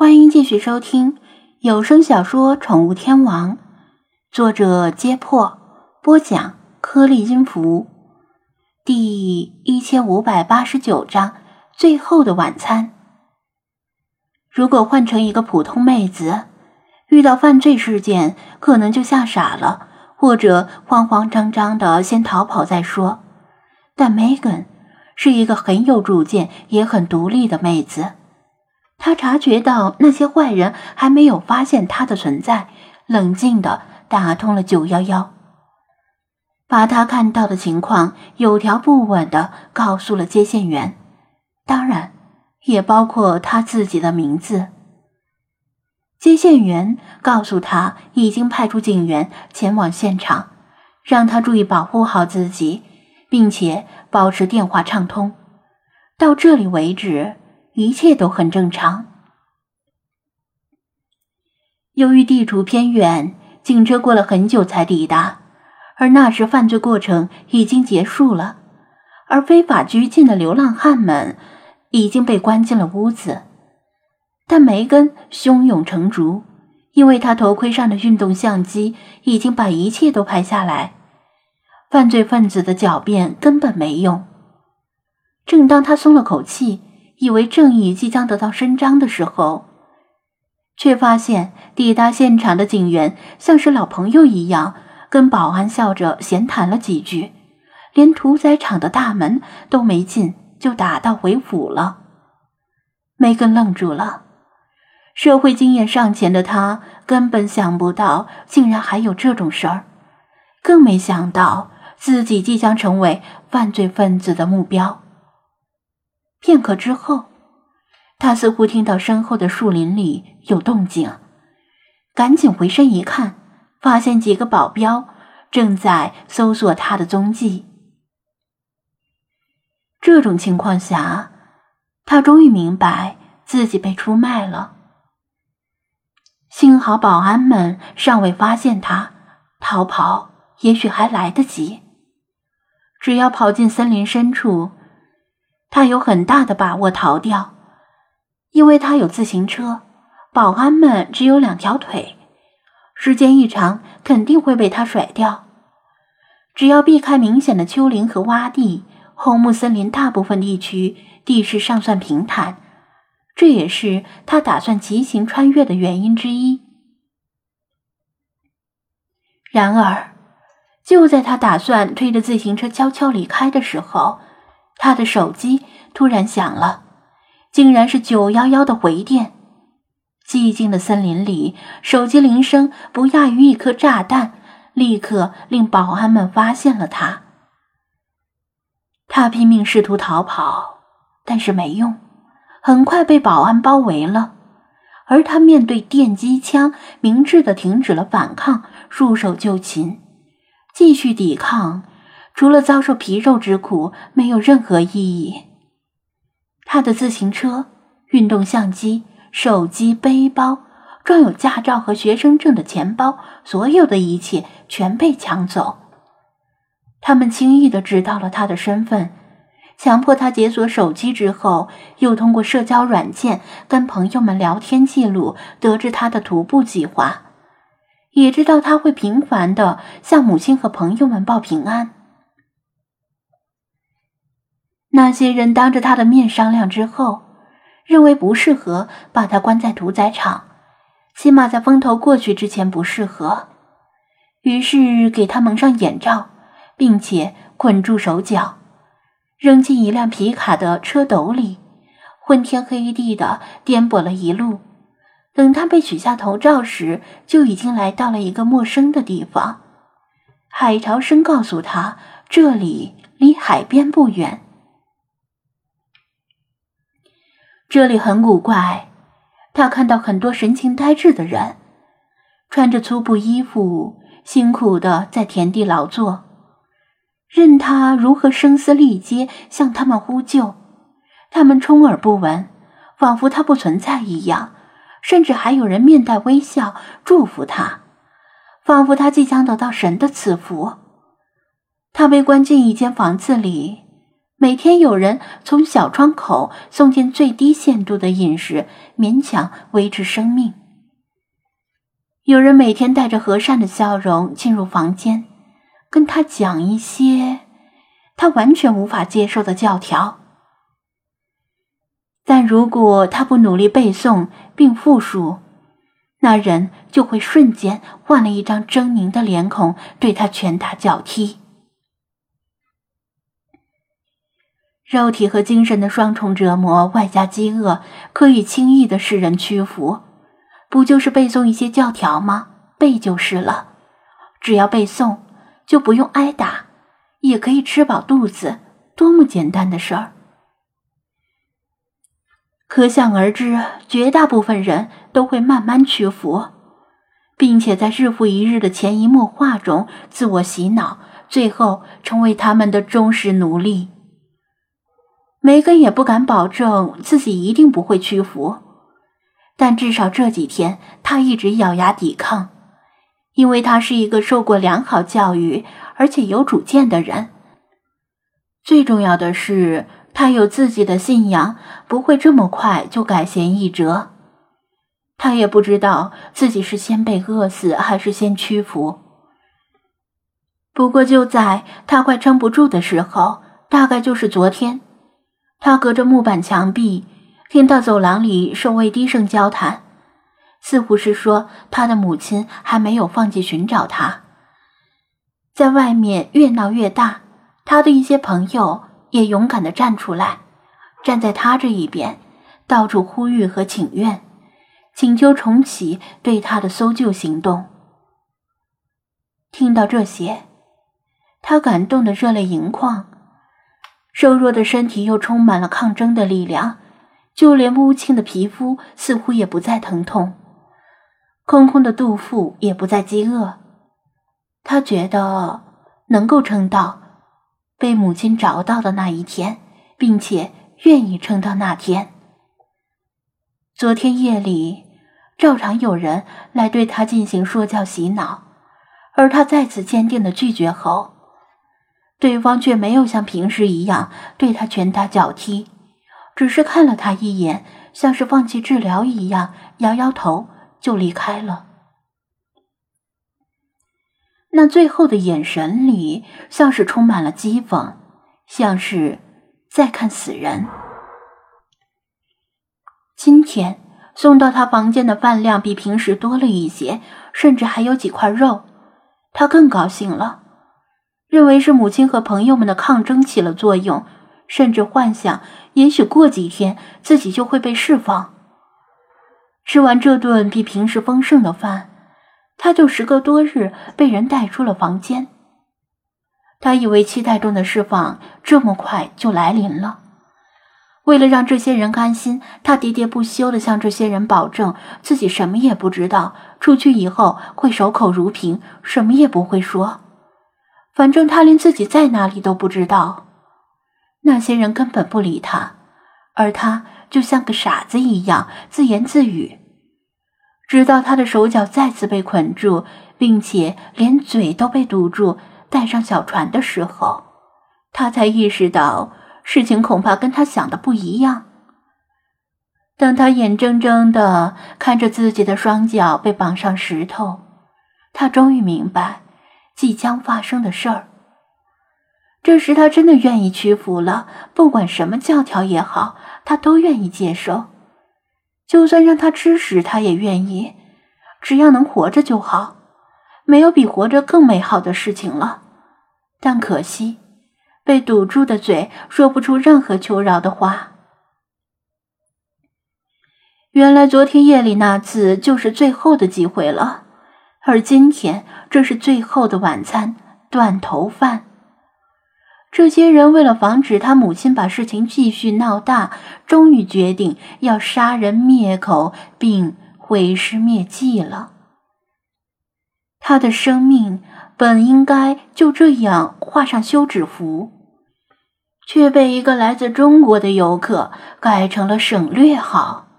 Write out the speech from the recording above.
欢迎继续收听有声小说《宠物天王》，作者：揭破，播讲：颗粒音符，第一千五百八十九章：最后的晚餐。如果换成一个普通妹子，遇到犯罪事件，可能就吓傻了，或者慌慌张张的先逃跑再说。但 Megan 是一个很有主见也很独立的妹子。他察觉到那些坏人还没有发现他的存在，冷静的打通了九幺幺，把他看到的情况有条不紊的告诉了接线员，当然也包括他自己的名字。接线员告诉他，已经派出警员前往现场，让他注意保护好自己，并且保持电话畅通。到这里为止。一切都很正常。由于地处偏远，警车过了很久才抵达，而那时犯罪过程已经结束了，而非法拘禁的流浪汉们已经被关进了屋子。但梅根胸有成竹，因为他头盔上的运动相机已经把一切都拍下来，犯罪分子的狡辩根本没用。正当他松了口气。以为正义即将得到伸张的时候，却发现抵达现场的警员像是老朋友一样，跟保安笑着闲谈了几句，连屠宰场的大门都没进，就打道回府了。梅根愣住了，社会经验尚浅的他根本想不到，竟然还有这种事儿，更没想到自己即将成为犯罪分子的目标。片刻之后，他似乎听到身后的树林里有动静，赶紧回身一看，发现几个保镖正在搜索他的踪迹。这种情况下，他终于明白自己被出卖了。幸好保安们尚未发现他逃跑，也许还来得及。只要跑进森林深处。他有很大的把握逃掉，因为他有自行车，保安们只有两条腿，时间一长肯定会被他甩掉。只要避开明显的丘陵和洼地，红木森林大部分地区地势尚算平坦，这也是他打算骑行穿越的原因之一。然而，就在他打算推着自行车悄悄离开的时候，他的手机突然响了，竟然是九幺幺的回电。寂静的森林里，手机铃声不亚于一颗炸弹，立刻令保安们发现了他。他拼命试图逃跑，但是没用，很快被保安包围了。而他面对电击枪，明智的停止了反抗，束手就擒，继续抵抗。除了遭受皮肉之苦，没有任何意义。他的自行车、运动相机、手机、背包、装有驾照和学生证的钱包，所有的一切全被抢走。他们轻易的知道了他的身份，强迫他解锁手机之后，又通过社交软件跟朋友们聊天记录，得知他的徒步计划，也知道他会频繁的向母亲和朋友们报平安。那些人当着他的面商量之后，认为不适合把他关在屠宰场，起码在风头过去之前不适合。于是给他蒙上眼罩，并且捆住手脚，扔进一辆皮卡的车斗里，昏天黑地的颠簸了一路。等他被取下头罩时，就已经来到了一个陌生的地方。海潮声告诉他，这里离海边不远。这里很古怪，他看到很多神情呆滞的人，穿着粗布衣服，辛苦的在田地劳作。任他如何声嘶力竭向他们呼救，他们充耳不闻，仿佛他不存在一样。甚至还有人面带微笑祝福他，仿佛他即将得到神的赐福。他被关进一间房子里。每天有人从小窗口送进最低限度的饮食，勉强维持生命。有人每天带着和善的笑容进入房间，跟他讲一些他完全无法接受的教条。但如果他不努力背诵并复述，那人就会瞬间换了一张狰狞的脸孔，对他拳打脚踢。肉体和精神的双重折磨，外加饥饿，可以轻易的使人屈服。不就是背诵一些教条吗？背就是了。只要背诵，就不用挨打，也可以吃饱肚子，多么简单的事儿！可想而知，绝大部分人都会慢慢屈服，并且在日复一日的潜移默化中自我洗脑，最后成为他们的忠实奴隶。梅根也不敢保证自己一定不会屈服，但至少这几天他一直咬牙抵抗，因为他是一个受过良好教育而且有主见的人。最重要的是，他有自己的信仰，不会这么快就改弦易辙。他也不知道自己是先被饿死还是先屈服。不过就在他快撑不住的时候，大概就是昨天。他隔着木板墙壁，听到走廊里守卫低声交谈，似乎是说他的母亲还没有放弃寻找他。在外面越闹越大，他的一些朋友也勇敢地站出来，站在他这一边，到处呼吁和请愿，请求重启对他的搜救行动。听到这些，他感动得热泪盈眶。瘦弱的身体又充满了抗争的力量，就连乌青的皮肤似乎也不再疼痛，空空的肚腹也不再饥饿。他觉得能够撑到被母亲找到的那一天，并且愿意撑到那天。昨天夜里，照常有人来对他进行说教洗脑，而他再次坚定的拒绝后。对方却没有像平时一样对他拳打脚踢，只是看了他一眼，像是放弃治疗一样，摇摇头就离开了。那最后的眼神里，像是充满了讥讽，像是在看死人。今天送到他房间的饭量比平时多了一些，甚至还有几块肉，他更高兴了。认为是母亲和朋友们的抗争起了作用，甚至幻想也许过几天自己就会被释放。吃完这顿比平时丰盛的饭，他就时隔多日被人带出了房间。他以为期待中的释放这么快就来临了。为了让这些人安心，他喋喋不休地向这些人保证自己什么也不知道，出去以后会守口如瓶，什么也不会说。反正他连自己在哪里都不知道，那些人根本不理他，而他就像个傻子一样自言自语，直到他的手脚再次被捆住，并且连嘴都被堵住，带上小船的时候，他才意识到事情恐怕跟他想的不一样。当他眼睁睁的看着自己的双脚被绑上石头，他终于明白。即将发生的事儿。这时，他真的愿意屈服了，不管什么教条也好，他都愿意接受。就算让他吃屎，他也愿意，只要能活着就好。没有比活着更美好的事情了。但可惜，被堵住的嘴说不出任何求饶的话。原来，昨天夜里那次就是最后的机会了。而今天，这是最后的晚餐——断头饭。这些人为了防止他母亲把事情继续闹大，终于决定要杀人灭口，并毁尸灭迹了。他的生命本应该就这样画上休止符，却被一个来自中国的游客改成了省略号。